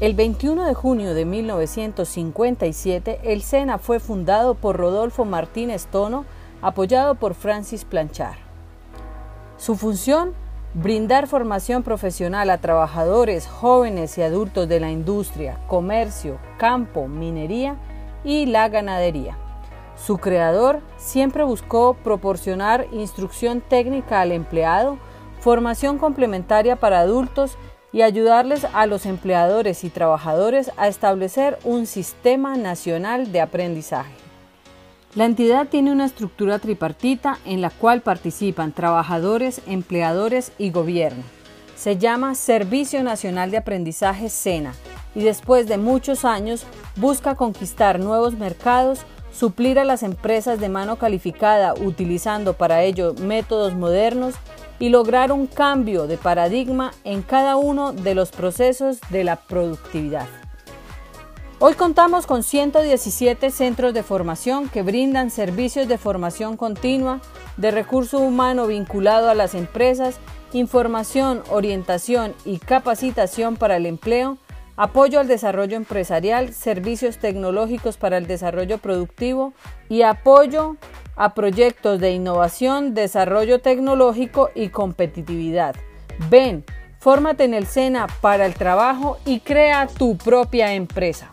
El 21 de junio de 1957, el SENA fue fundado por Rodolfo Martínez Tono, apoyado por Francis Planchard. Su función, brindar formación profesional a trabajadores jóvenes y adultos de la industria, comercio, campo, minería y la ganadería. Su creador siempre buscó proporcionar instrucción técnica al empleado, formación complementaria para adultos y ayudarles a los empleadores y trabajadores a establecer un sistema nacional de aprendizaje. La entidad tiene una estructura tripartita en la cual participan trabajadores, empleadores y gobierno. Se llama Servicio Nacional de Aprendizaje SENA y después de muchos años busca conquistar nuevos mercados, suplir a las empresas de mano calificada utilizando para ello métodos modernos y lograr un cambio de paradigma en cada uno de los procesos de la productividad. Hoy contamos con 117 centros de formación que brindan servicios de formación continua, de recurso humano vinculado a las empresas, información, orientación y capacitación para el empleo, apoyo al desarrollo empresarial, servicios tecnológicos para el desarrollo productivo y apoyo a proyectos de innovación, desarrollo tecnológico y competitividad. Ven, fórmate en el SENA para el trabajo y crea tu propia empresa.